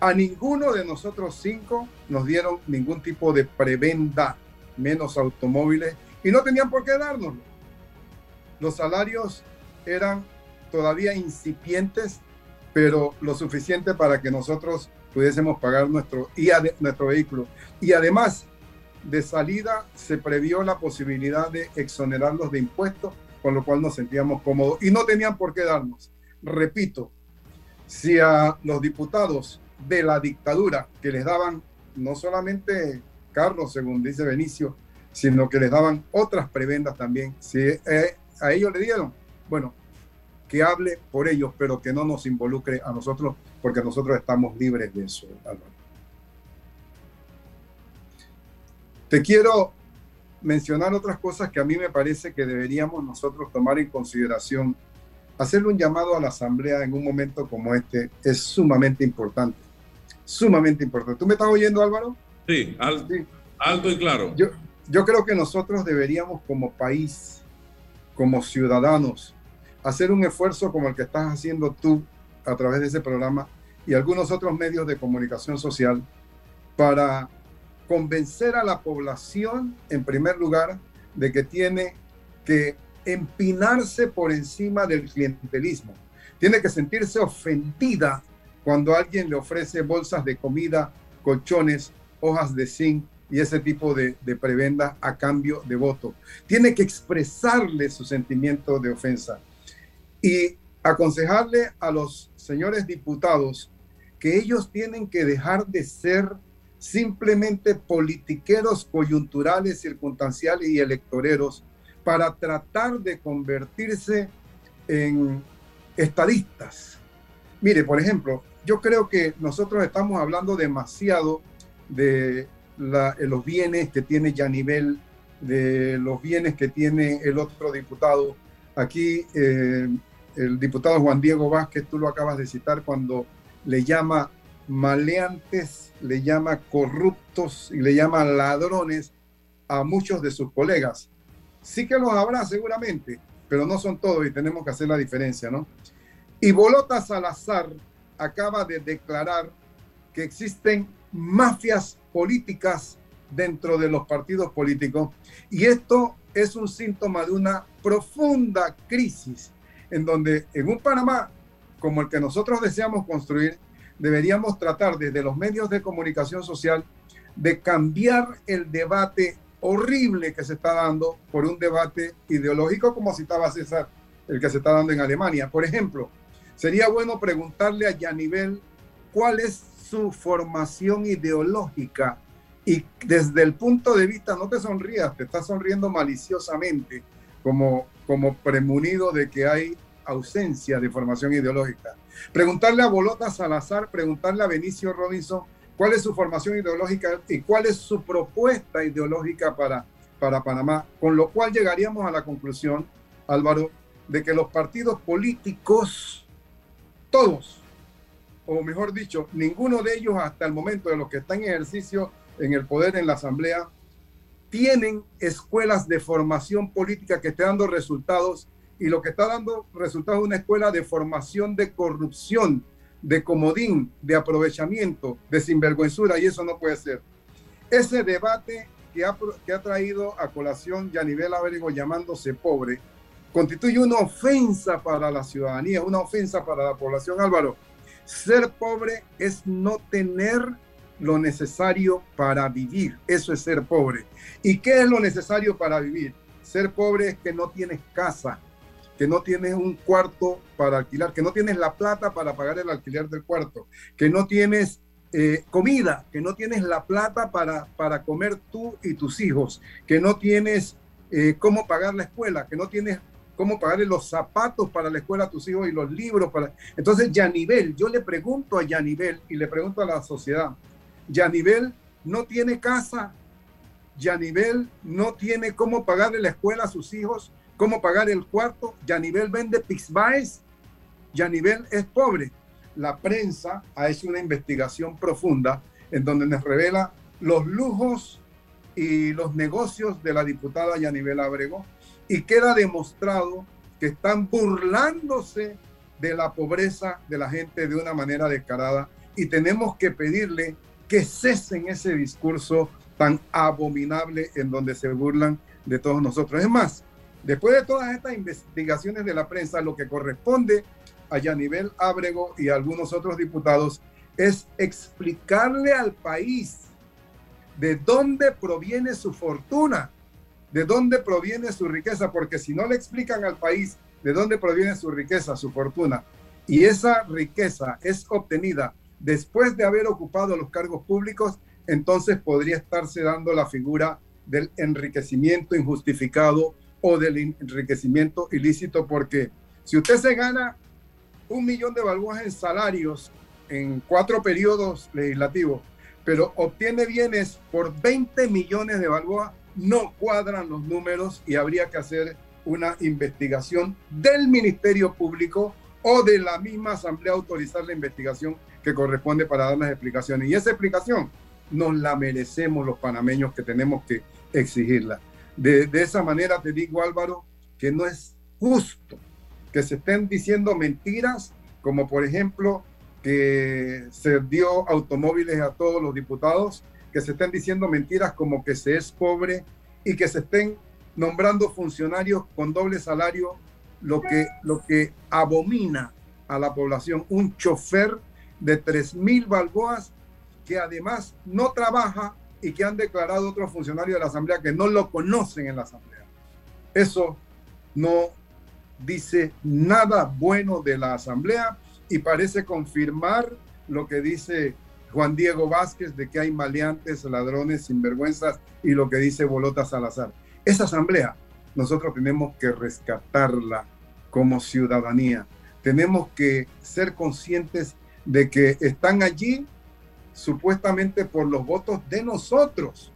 A ninguno de nosotros cinco nos dieron ningún tipo de prebenda, menos automóviles, y no tenían por qué dárnoslo. Los salarios eran todavía incipientes, pero lo suficiente para que nosotros pudiésemos pagar nuestro, nuestro vehículo. Y además, de salida se previó la posibilidad de exonerarlos de impuestos, con lo cual nos sentíamos cómodos y no tenían por qué darnos. Repito, si a los diputados de la dictadura, que les daban no solamente carros, según dice Benicio, sino que les daban otras prebendas también. Si eh, a ellos le dieron, bueno, que hable por ellos, pero que no nos involucre a nosotros, porque nosotros estamos libres de eso, Te quiero mencionar otras cosas que a mí me parece que deberíamos nosotros tomar en consideración. Hacerle un llamado a la Asamblea en un momento como este es sumamente importante. Sumamente importante. ¿Tú me estás oyendo, Álvaro? Sí, alto, y claro. Yo, yo creo que nosotros deberíamos como país, como ciudadanos, hacer un esfuerzo como el que estás haciendo tú a través de ese programa y algunos otros medios de comunicación social para convencer a la población, en primer lugar, de que tiene que empinarse por encima del clientelismo. Tiene que sentirse ofendida cuando alguien le ofrece bolsas de comida, colchones, hojas de zinc y ese tipo de, de prebenda a cambio de voto. Tiene que expresarle su sentimiento de ofensa y aconsejarle a los señores diputados que ellos tienen que dejar de ser simplemente politiqueros coyunturales, circunstanciales y electoreros para tratar de convertirse en estadistas. Mire, por ejemplo, yo creo que nosotros estamos hablando demasiado de los bienes que tiene Yanivel, de los bienes que tiene el otro diputado. Aquí eh, el diputado Juan Diego Vázquez, tú lo acabas de citar, cuando le llama maleantes, le llama corruptos y le llama ladrones a muchos de sus colegas. Sí que los habrá seguramente, pero no son todos y tenemos que hacer la diferencia, ¿no? Y Bolota Salazar acaba de declarar que existen mafias políticas dentro de los partidos políticos y esto es un síntoma de una profunda crisis en donde en un Panamá como el que nosotros deseamos construir, deberíamos tratar desde los medios de comunicación social de cambiar el debate horrible que se está dando por un debate ideológico como citaba César, el que se está dando en Alemania. Por ejemplo, sería bueno preguntarle a Yanivel cuál es su formación ideológica y desde el punto de vista, no te sonrías, te estás sonriendo maliciosamente, como, como premunido de que hay ausencia de formación ideológica. Preguntarle a Bolota Salazar, preguntarle a Benicio Robinson cuál es su formación ideológica y cuál es su propuesta ideológica para, para Panamá, con lo cual llegaríamos a la conclusión, Álvaro, de que los partidos políticos, todos, o mejor dicho, ninguno de ellos hasta el momento de los que están en ejercicio en el poder en la Asamblea, tienen escuelas de formación política que estén dando resultados y lo que está dando resultados es una escuela de formación de corrupción, de comodín, de aprovechamiento, de sinvergüenzura, y eso no puede ser. Ese debate que ha, que ha traído a colación Yanivel Abrego llamándose pobre, constituye una ofensa para la ciudadanía, una ofensa para la población, Álvaro. Ser pobre es no tener lo necesario para vivir, eso es ser pobre. ¿Y qué es lo necesario para vivir? Ser pobre es que no tienes casa, que no tienes un cuarto para alquilar, que no tienes la plata para pagar el alquiler del cuarto, que no tienes eh, comida, que no tienes la plata para, para comer tú y tus hijos, que no tienes eh, cómo pagar la escuela, que no tienes cómo pagarle los zapatos para la escuela a tus hijos y los libros para... Entonces, Yanivel, yo le pregunto a Yanivel y le pregunto a la sociedad, Yanivel no tiene casa, Yanivel no tiene cómo pagarle la escuela a sus hijos, cómo pagar el cuarto. Yanivel vende Pixbaes. Yanivel es pobre. La prensa ha hecho una investigación profunda en donde nos revela los lujos y los negocios de la diputada Yanivel Abrego y queda demostrado que están burlándose de la pobreza de la gente de una manera descarada y tenemos que pedirle que cesen ese discurso tan abominable en donde se burlan de todos nosotros. Es más, Después de todas estas investigaciones de la prensa, lo que corresponde a Yanivel Ábrego y a algunos otros diputados es explicarle al país de dónde proviene su fortuna, de dónde proviene su riqueza, porque si no le explican al país de dónde proviene su riqueza, su fortuna, y esa riqueza es obtenida después de haber ocupado los cargos públicos, entonces podría estarse dando la figura del enriquecimiento injustificado o del enriquecimiento ilícito, porque si usted se gana un millón de balboas en salarios en cuatro periodos legislativos, pero obtiene bienes por 20 millones de balboas, no cuadran los números y habría que hacer una investigación del Ministerio Público o de la misma Asamblea autorizar la investigación que corresponde para dar las explicaciones. Y esa explicación nos la merecemos los panameños que tenemos que exigirla. De, de esa manera te digo, Álvaro, que no es justo que se estén diciendo mentiras, como por ejemplo que se dio automóviles a todos los diputados, que se estén diciendo mentiras como que se es pobre y que se estén nombrando funcionarios con doble salario, lo que, lo que abomina a la población, un chofer de 3.000 balboas que además no trabaja y que han declarado otros funcionarios de la Asamblea que no lo conocen en la Asamblea. Eso no dice nada bueno de la Asamblea y parece confirmar lo que dice Juan Diego Vázquez de que hay maleantes, ladrones, sinvergüenzas y lo que dice Bolota Salazar. Esa asamblea nosotros tenemos que rescatarla como ciudadanía. Tenemos que ser conscientes de que están allí supuestamente por los votos de nosotros.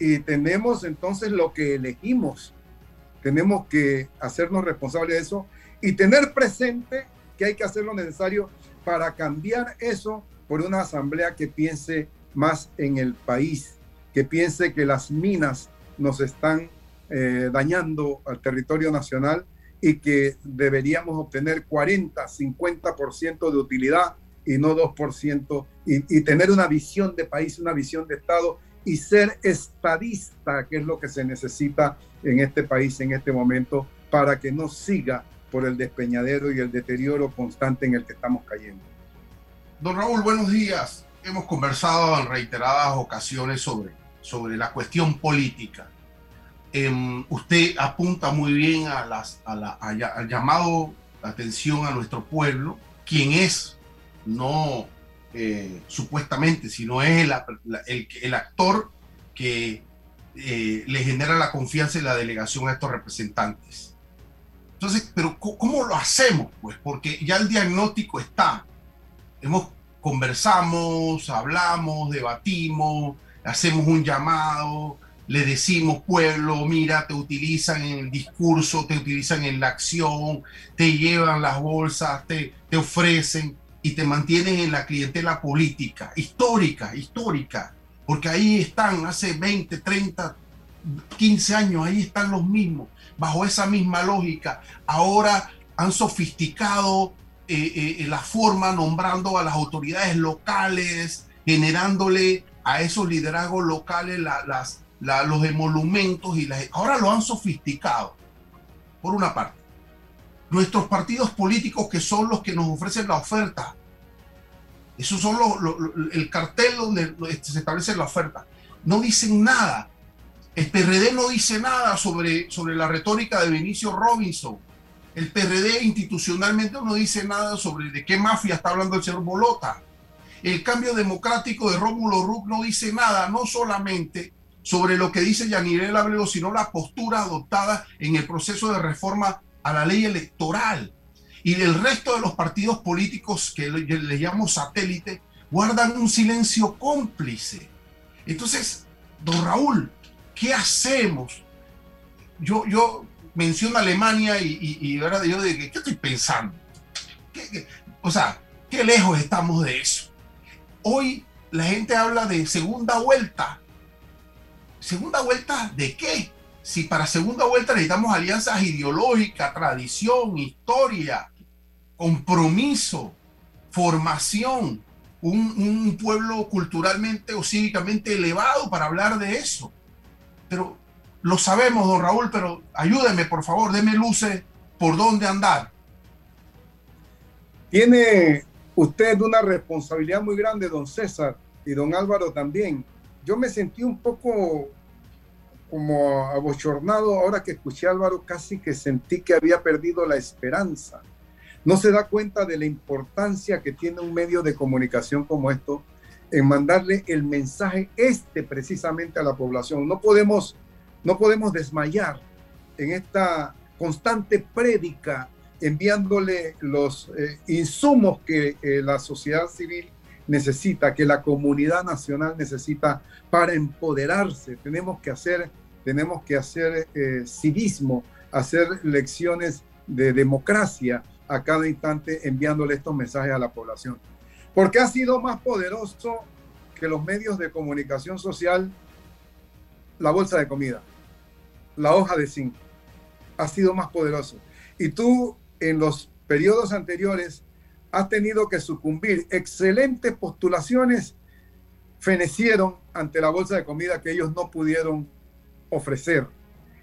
Y tenemos entonces lo que elegimos. Tenemos que hacernos responsables de eso y tener presente que hay que hacer lo necesario para cambiar eso por una asamblea que piense más en el país, que piense que las minas nos están eh, dañando al territorio nacional y que deberíamos obtener 40, 50% de utilidad y no 2%, y, y tener una visión de país, una visión de Estado y ser estadista, que es lo que se necesita en este país en este momento para que no siga por el despeñadero y el deterioro constante en el que estamos cayendo. Don Raúl, buenos días. Hemos conversado en reiteradas ocasiones sobre, sobre la cuestión política. Em, usted apunta muy bien a las, la, al llamado de atención a nuestro pueblo, quien es, no eh, supuestamente, sino es el, el, actor que eh, le genera la confianza y la delegación a estos representantes. Entonces, pero ¿cómo lo hacemos? Pues porque ya el diagnóstico está. Hemos conversamos, hablamos, debatimos, hacemos un llamado, le decimos pueblo, mira, te utilizan en el discurso, te utilizan en la acción, te llevan las bolsas, te, te ofrecen y te mantienen en la clientela política, histórica, histórica, porque ahí están hace 20, 30, 15 años, ahí están los mismos bajo esa misma lógica, ahora han sofisticado eh, eh, la forma nombrando a las autoridades locales, generándole a esos liderazgos locales los emolumentos y las, ahora lo han sofisticado, por una parte. Nuestros partidos políticos que son los que nos ofrecen la oferta, esos son los, el cartel donde se establece la oferta, no dicen nada el PRD no dice nada sobre, sobre la retórica de Benicio Robinson. El PRD institucionalmente no dice nada sobre de qué mafia está hablando el señor Bolota. El cambio democrático de Rómulo Ruck no dice nada, no solamente sobre lo que dice Yanirel Abrego, sino la postura adoptada en el proceso de reforma a la ley electoral. Y del resto de los partidos políticos que le, le llamo satélite, guardan un silencio cómplice. Entonces, don Raúl, ¿qué hacemos? Yo, yo menciono Alemania y, y, ahora yo de ¿qué estoy pensando? o sea, ¿qué lejos estamos de eso? Hoy la gente habla de segunda vuelta. ¿Segunda vuelta de qué? Si para segunda vuelta necesitamos alianzas ideológicas, tradición, historia, compromiso, formación, un, un pueblo culturalmente o cívicamente elevado para hablar de eso pero lo sabemos, don Raúl, pero ayúdeme, por favor, deme luces por dónde andar. Tiene usted una responsabilidad muy grande, don César, y don Álvaro también. Yo me sentí un poco como abochornado ahora que escuché a Álvaro, casi que sentí que había perdido la esperanza. no se da cuenta de la importancia que tiene un medio de comunicación como esto en mandarle el mensaje este precisamente a la población. No podemos, no podemos desmayar en esta constante prédica enviándole los eh, insumos que eh, la sociedad civil necesita, que la comunidad nacional necesita para empoderarse. Tenemos que hacer, tenemos que hacer eh, civismo, hacer lecciones de democracia a cada instante enviándole estos mensajes a la población. Porque ha sido más poderoso que los medios de comunicación social la bolsa de comida, la hoja de zinc. Ha sido más poderoso. Y tú en los periodos anteriores has tenido que sucumbir. Excelentes postulaciones fenecieron ante la bolsa de comida que ellos no pudieron ofrecer.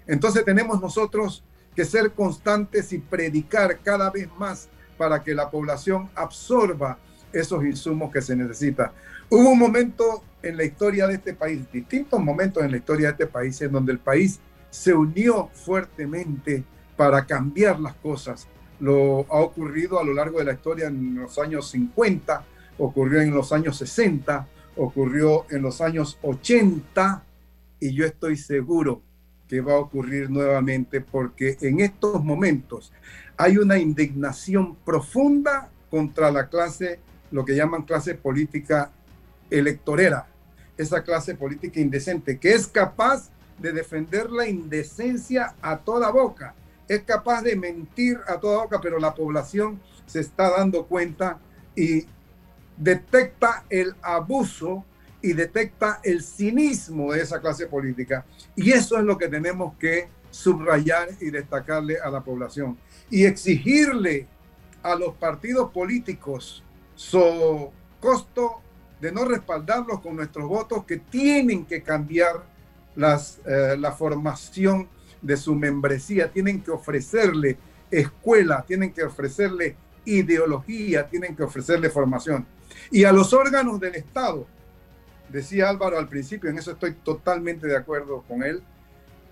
Entonces tenemos nosotros que ser constantes y predicar cada vez más para que la población absorba esos insumos que se necesita. Hubo un momento en la historia de este país, distintos momentos en la historia de este país, en donde el país se unió fuertemente para cambiar las cosas. Lo ha ocurrido a lo largo de la historia en los años 50, ocurrió en los años 60, ocurrió en los años 80 y yo estoy seguro que va a ocurrir nuevamente porque en estos momentos hay una indignación profunda contra la clase, lo que llaman clase política electorera, esa clase política indecente, que es capaz de defender la indecencia a toda boca, es capaz de mentir a toda boca, pero la población se está dando cuenta y detecta el abuso y detecta el cinismo de esa clase política. Y eso es lo que tenemos que subrayar y destacarle a la población. Y exigirle a los partidos políticos su costo de no respaldarlos con nuestros votos, que tienen que cambiar las, eh, la formación de su membresía, tienen que ofrecerle escuela, tienen que ofrecerle ideología, tienen que ofrecerle formación. Y a los órganos del Estado, decía Álvaro al principio, en eso estoy totalmente de acuerdo con él,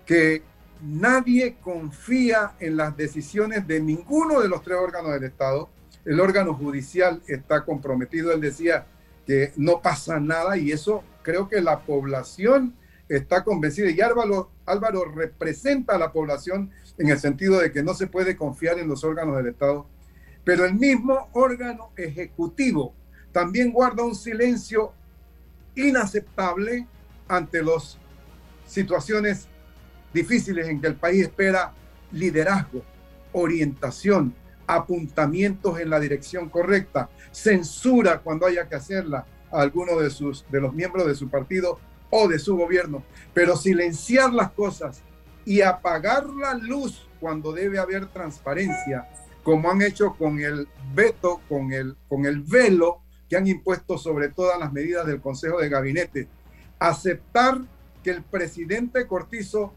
que nadie confía en las decisiones de ninguno de los tres órganos del Estado. El órgano judicial está comprometido, él decía que no pasa nada y eso creo que la población está convencida. Y Álvaro, Álvaro representa a la población en el sentido de que no se puede confiar en los órganos del Estado, pero el mismo órgano ejecutivo también guarda un silencio inaceptable ante las situaciones difíciles en que el país espera liderazgo, orientación, apuntamientos en la dirección correcta, censura cuando haya que hacerla a alguno de, sus, de los miembros de su partido o de su gobierno, pero silenciar las cosas y apagar la luz cuando debe haber transparencia, como han hecho con el veto, con el, con el velo que han impuesto sobre todas las medidas del Consejo de Gabinete. Aceptar que el presidente Cortizo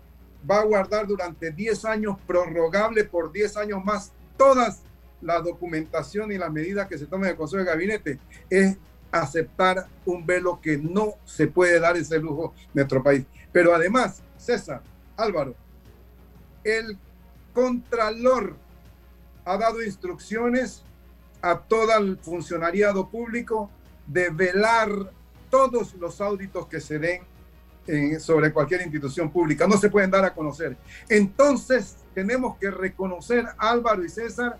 va a guardar durante 10 años, prorrogable por 10 años más, todas la documentación y las medidas que se tomen el Consejo de Gabinete, es aceptar un velo que no se puede dar ese lujo en nuestro país. Pero además, César, Álvaro, el Contralor ha dado instrucciones a todo el funcionariado público de velar todos los auditos que se den sobre cualquier institución pública. No se pueden dar a conocer. Entonces, tenemos que reconocer, Álvaro y César,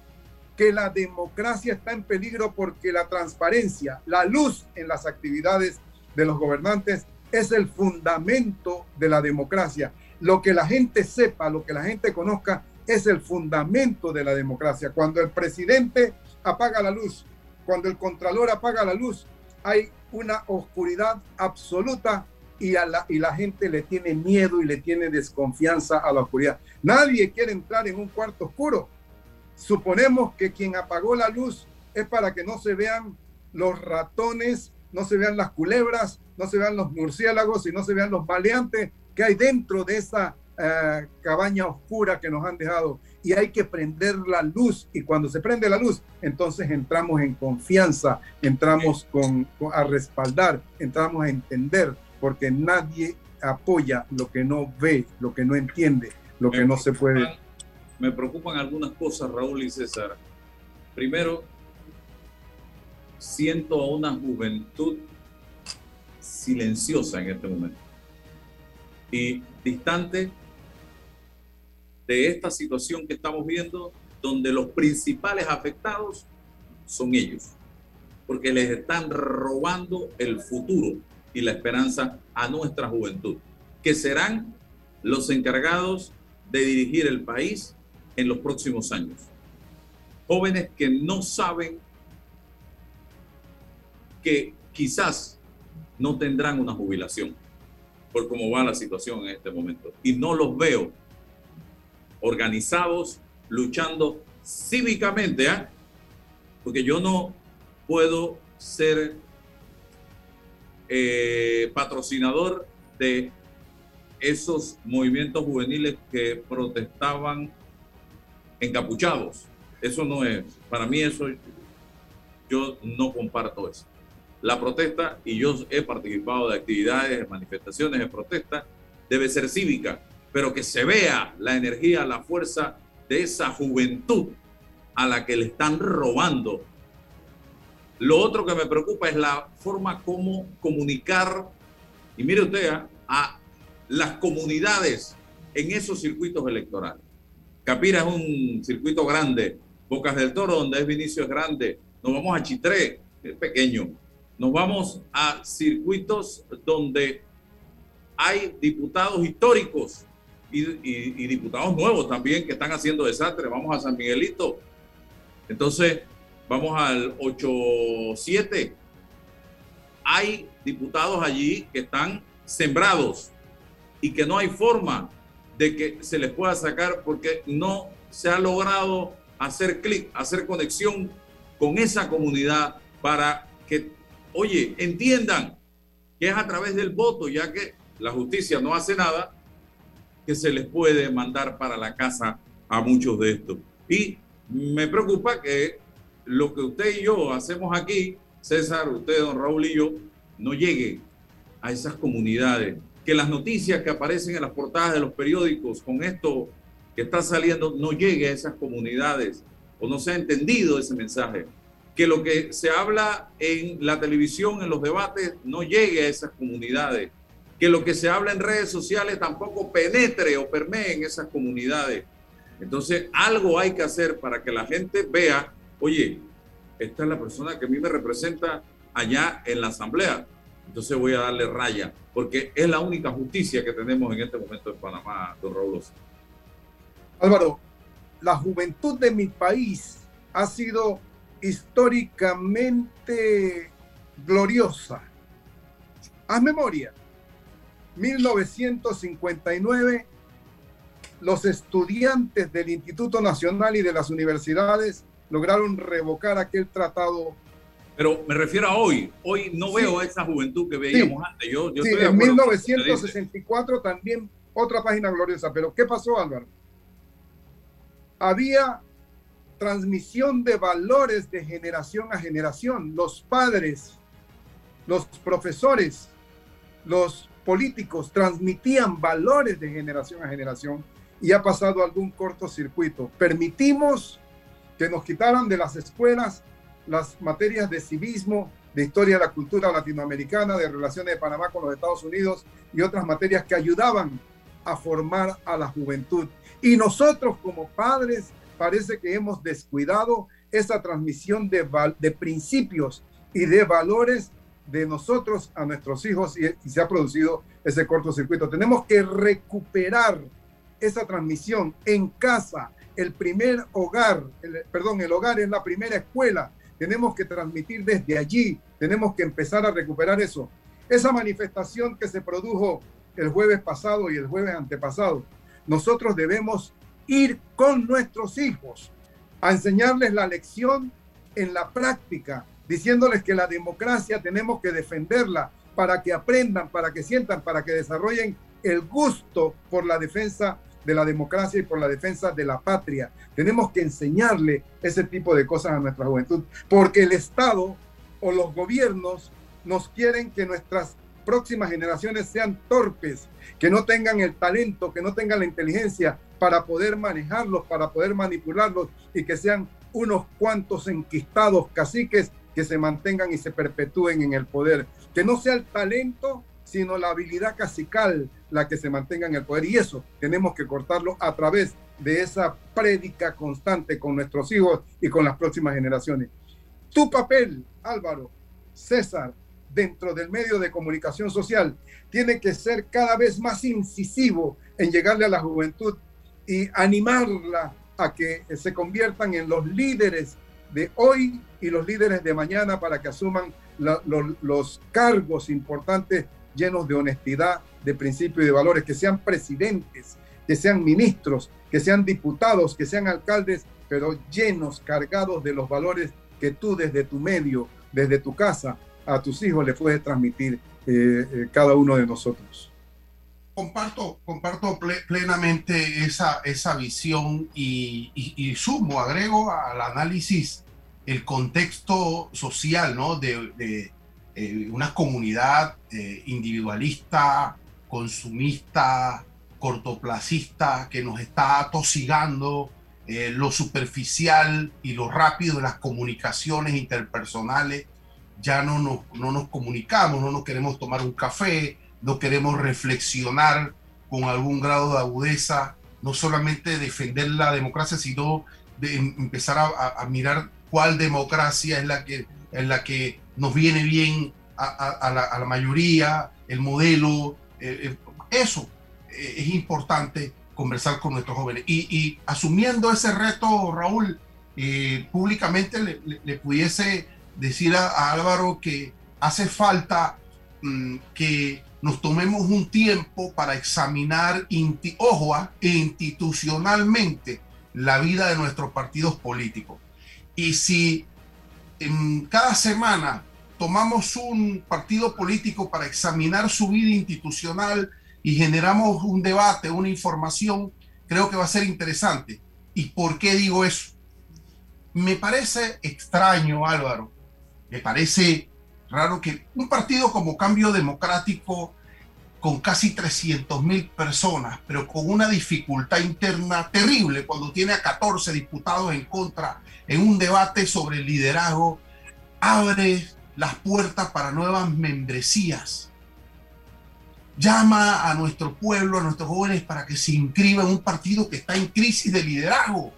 que la democracia está en peligro porque la transparencia, la luz en las actividades de los gobernantes es el fundamento de la democracia. Lo que la gente sepa, lo que la gente conozca, es el fundamento de la democracia. Cuando el presidente apaga la luz, cuando el contralor apaga la luz, hay una oscuridad absoluta y, a la, y la gente le tiene miedo y le tiene desconfianza a la oscuridad. Nadie quiere entrar en un cuarto oscuro. Suponemos que quien apagó la luz es para que no se vean los ratones, no se vean las culebras, no se vean los murciélagos y no se vean los maleantes que hay dentro de esa eh, cabaña oscura que nos han dejado y hay que prender la luz. Y cuando se prende la luz entonces entramos en confianza entramos con, a respaldar entramos a entender porque nadie apoya lo que no ve lo que no entiende lo que no se puede me preocupan algunas cosas Raúl y César. Primero, siento a una juventud silenciosa en este momento. Y distante de esta situación que estamos viendo, donde los principales afectados son ellos, porque les están robando el futuro y la esperanza a nuestra juventud, que serán los encargados de dirigir el país en los próximos años. Jóvenes que no saben que quizás no tendrán una jubilación por cómo va la situación en este momento. Y no los veo organizados, luchando cívicamente, ¿ah? porque yo no puedo ser eh, patrocinador de esos movimientos juveniles que protestaban encapuchados. Eso no es, para mí eso, yo no comparto eso. La protesta, y yo he participado de actividades, de manifestaciones de protesta, debe ser cívica, pero que se vea la energía, la fuerza de esa juventud a la que le están robando. Lo otro que me preocupa es la forma como comunicar, y mire usted, ¿ah? a las comunidades en esos circuitos electorales. Capira es un circuito grande, Bocas del Toro, donde es Vinicio es grande, nos vamos a Chitré, es pequeño, nos vamos a circuitos donde hay diputados históricos y, diputados nuevos también que están haciendo desastre. Vamos a San Miguelito. Entonces, vamos al 8-7. Hay diputados allí que están sembrados y que no hay forma de que se les pueda sacar porque no se ha logrado hacer clic, hacer conexión con esa comunidad para que, oye, entiendan que es a través del voto, ya que la justicia no hace nada, que se les puede mandar para la casa a muchos de estos. Y me preocupa que lo que usted y yo hacemos aquí, César, usted, don Raúl y yo, no llegue a esas comunidades. Que las noticias que aparecen en las portadas de los periódicos con esto que está saliendo no llegue a esas comunidades o no se ha entendido ese mensaje. Que lo que se habla en la televisión, en los debates, no llegue a esas comunidades que lo que se habla en redes sociales tampoco penetre o permee en esas comunidades. Entonces, algo hay que hacer para que la gente vea, oye, esta es la persona que a mí me representa allá en la asamblea. Entonces voy a darle raya, porque es la única justicia que tenemos en este momento en Panamá, don Raúl. Álvaro, la juventud de mi país ha sido históricamente gloriosa. Haz memoria. 1959, los estudiantes del Instituto Nacional y de las universidades lograron revocar aquel tratado. Pero me refiero a hoy. Hoy no veo esa juventud que veíamos antes. Yo, sí, en 1964 también otra página gloriosa. Pero ¿qué pasó, Álvaro? Había transmisión de valores de generación a generación. Los padres, los profesores, los políticos transmitían valores de generación a generación y ha pasado algún cortocircuito. Permitimos que nos quitaran de las escuelas las materias de civismo, de historia de la cultura latinoamericana, de relaciones de Panamá con los Estados Unidos y otras materias que ayudaban a formar a la juventud. Y nosotros como padres parece que hemos descuidado esa transmisión de, de principios y de valores de nosotros a nuestros hijos y, se ha producido ese cortocircuito. Tenemos que recuperar esa transmisión en casa, el primer hogar, perdón, el hogar es la primera escuela. Tenemos que transmitir desde allí, tenemos que empezar a recuperar eso. Esa manifestación que se produjo el jueves pasado y el jueves antepasado, nosotros debemos ir con nuestros hijos a enseñarles la lección en la práctica, diciéndoles que la democracia tenemos que defenderla para que aprendan, para que sientan, para que desarrollen el gusto por la defensa de la democracia y por la defensa de la patria. Tenemos que enseñarle ese tipo de cosas a nuestra juventud, porque el Estado o los gobiernos nos quieren que nuestras próximas generaciones sean torpes, que no tengan el talento, que no tengan la inteligencia para poder manejarlos, para poder manipularlos y que sean unos cuantos enquistados caciques que se mantengan y se perpetúen en el poder. Que no sea el talento, sino la habilidad cacical la que se mantenga en el poder. Y eso tenemos que cortarlo a través de esa prédica constante con nuestros hijos y con las próximas generaciones. Tu papel, Álvaro, César, dentro del medio de comunicación social, tiene que ser cada vez más incisivo en llegarle a la juventud y animarla a que se conviertan en los líderes de hoy y los líderes de mañana para que asuman los cargos importantes llenos de honestidad, de principios y de valores, que sean presidentes, que sean ministros, que sean diputados, que sean alcaldes, pero llenos, cargados de los valores que tú desde tu medio, desde tu casa, a tus hijos le puedes transmitir eh, eh, cada uno de nosotros. Comparto, comparto plenamente esa, esa visión y, sumo, agrego al análisis el contexto social ¿no? de, eh, una comunidad individualista, consumista, cortoplacista, que nos está atosigando lo superficial y lo rápido de las comunicaciones interpersonales ya no nos, no nos comunicamos, no nos queremos tomar un café, no queremos reflexionar con algún grado de agudeza, no solamente defender la democracia, sino em, empezar a, mirar cuál democracia es la que, es la que nos viene bien a, la, mayoría, el modelo, eh, eh, eso eh, es importante conversar con nuestros jóvenes. Y, asumiendo ese reto, Raúl, públicamente le, le pudiese decir a, Álvaro que hace falta mm, que nos tomemos un tiempo para examinar, ojo, ah, institucionalmente la vida de nuestros partidos políticos. Y si en cada semana tomamos un partido político para examinar su vida institucional y generamos un debate, una información, creo que va a ser interesante. ¿Y por qué digo eso? Me parece extraño, Álvaro, me parece raro que un partido como Cambio Democrático, con casi 300 mil personas, pero con una dificultad interna terrible cuando tiene a 14 diputados en contra en un debate sobre el liderazgo, abre las puertas para nuevas membresías. Llama a nuestro pueblo, a nuestros jóvenes para que se inscriban en un partido que está en crisis de liderazgo.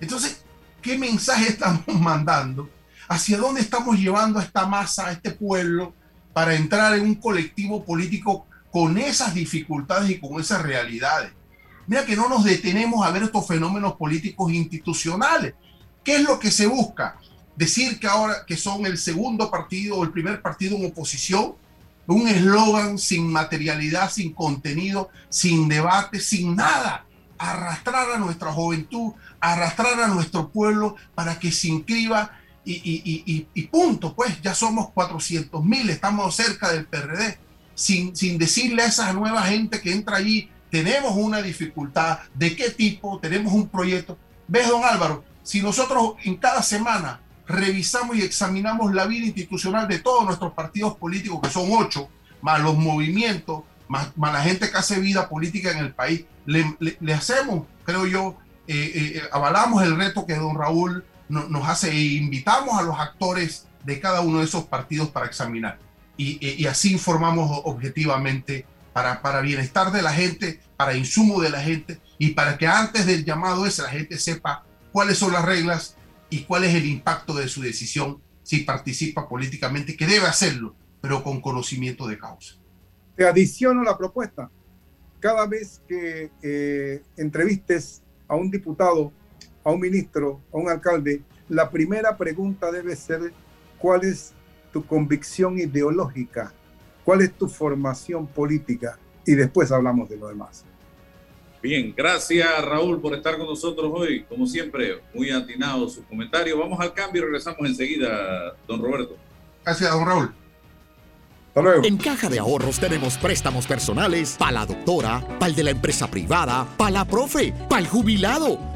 Entonces, ¿qué mensaje (laughs) estamos mandando? Hacia dónde estamos llevando a esta masa, a este pueblo, para entrar en un colectivo político con esas dificultades y con esas realidades. Mira que no nos detenemos a ver estos fenómenos políticos institucionales. ¿Qué es lo que se busca? Decir que ahora que son el segundo partido o el primer partido en oposición, un eslogan sin materialidad, sin contenido, sin debate, sin nada. Arrastrar a nuestra juventud, arrastrar a nuestro pueblo para que se inscriba y, punto, pues ya somos 400 mil, estamos cerca del PRD, sin, sin decirle a esa nueva gente que entra allí, tenemos una dificultad, de qué tipo, tenemos un proyecto. ¿Ves, don Álvaro? Si nosotros en cada semana revisamos y examinamos la vida institucional de todos nuestros partidos políticos, que son ocho, más los movimientos, más, la gente que hace vida política en el país, le, hacemos, creo yo, eh, eh, eh, avalamos el reto que don Raúl nos hace, e invitamos a los actores de cada uno de esos partidos para examinar. Y, así informamos objetivamente para, para bienestar de la gente, para insumo de la gente y para que antes del llamado ese la gente sepa cuáles son las reglas y cuál es el impacto de su decisión si participa políticamente, que debe hacerlo, pero con conocimiento de causa. Te adiciono la propuesta. Cada vez que eh, entrevistes a un diputado a un ministro, a un alcalde, la primera pregunta debe ser cuál es tu convicción ideológica, cuál es tu formación política y después hablamos de lo demás. Bien, gracias Raúl por estar con nosotros hoy. Como siempre, muy atinado su comentario. Vamos al cambio y regresamos enseguida, don Roberto. Gracias, don Raúl. En Caja de Ahorros tenemos préstamos personales para la doctora, para el de la empresa privada, para la profe, para el jubilado,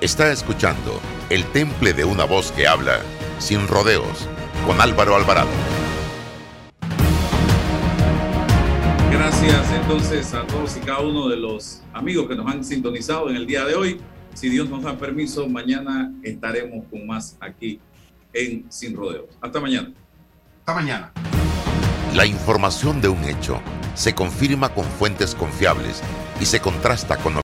Está escuchando El Temple de una voz que habla sin rodeos con Álvaro Alvarado. Gracias entonces a todos y cada uno de los amigos que nos han sintonizado en el día de hoy. Si Dios nos da permiso, mañana estaremos con más aquí en Sin Rodeos. Hasta mañana. Hasta mañana. La información de un hecho se confirma con fuentes confiables y se contrasta con